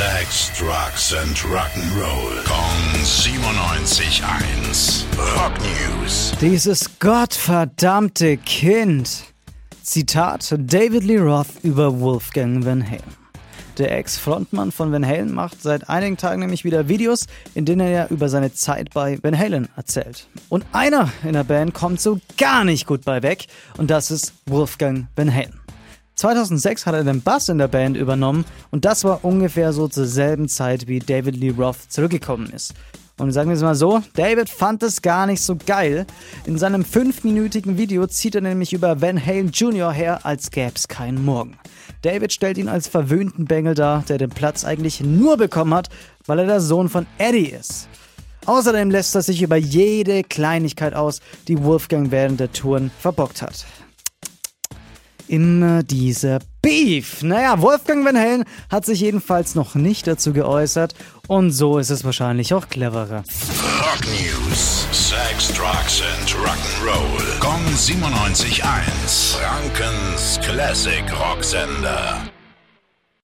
Sex, Drugs and Rock'n'Roll. Kong 97.1. Rock News. Dieses gottverdammte Kind. Zitat David Lee Roth über Wolfgang Van Halen. Der Ex-Frontmann von Van Halen macht seit einigen Tagen nämlich wieder Videos, in denen er über seine Zeit bei Van Halen erzählt. Und einer in der Band kommt so gar nicht gut bei weg und das ist Wolfgang Van Halen. 2006 hat er den Bass in der Band übernommen und das war ungefähr so zur selben Zeit, wie David Lee Roth zurückgekommen ist. Und sagen wir es mal so, David fand es gar nicht so geil. In seinem fünfminütigen Video zieht er nämlich über Van Halen Jr. her, als gäbe es keinen Morgen. David stellt ihn als verwöhnten Bengel dar, der den Platz eigentlich nur bekommen hat, weil er der Sohn von Eddie ist. Außerdem lässt er sich über jede Kleinigkeit aus, die Wolfgang während der Touren verbockt hat immer dieser Beef. Naja, Wolfgang Van Halen hat sich jedenfalls noch nicht dazu geäußert und so ist es wahrscheinlich auch cleverer. Rock News: Sex, Drugs and Rock'n'Roll. Gong 97.1. Frankens Classic Rocksender.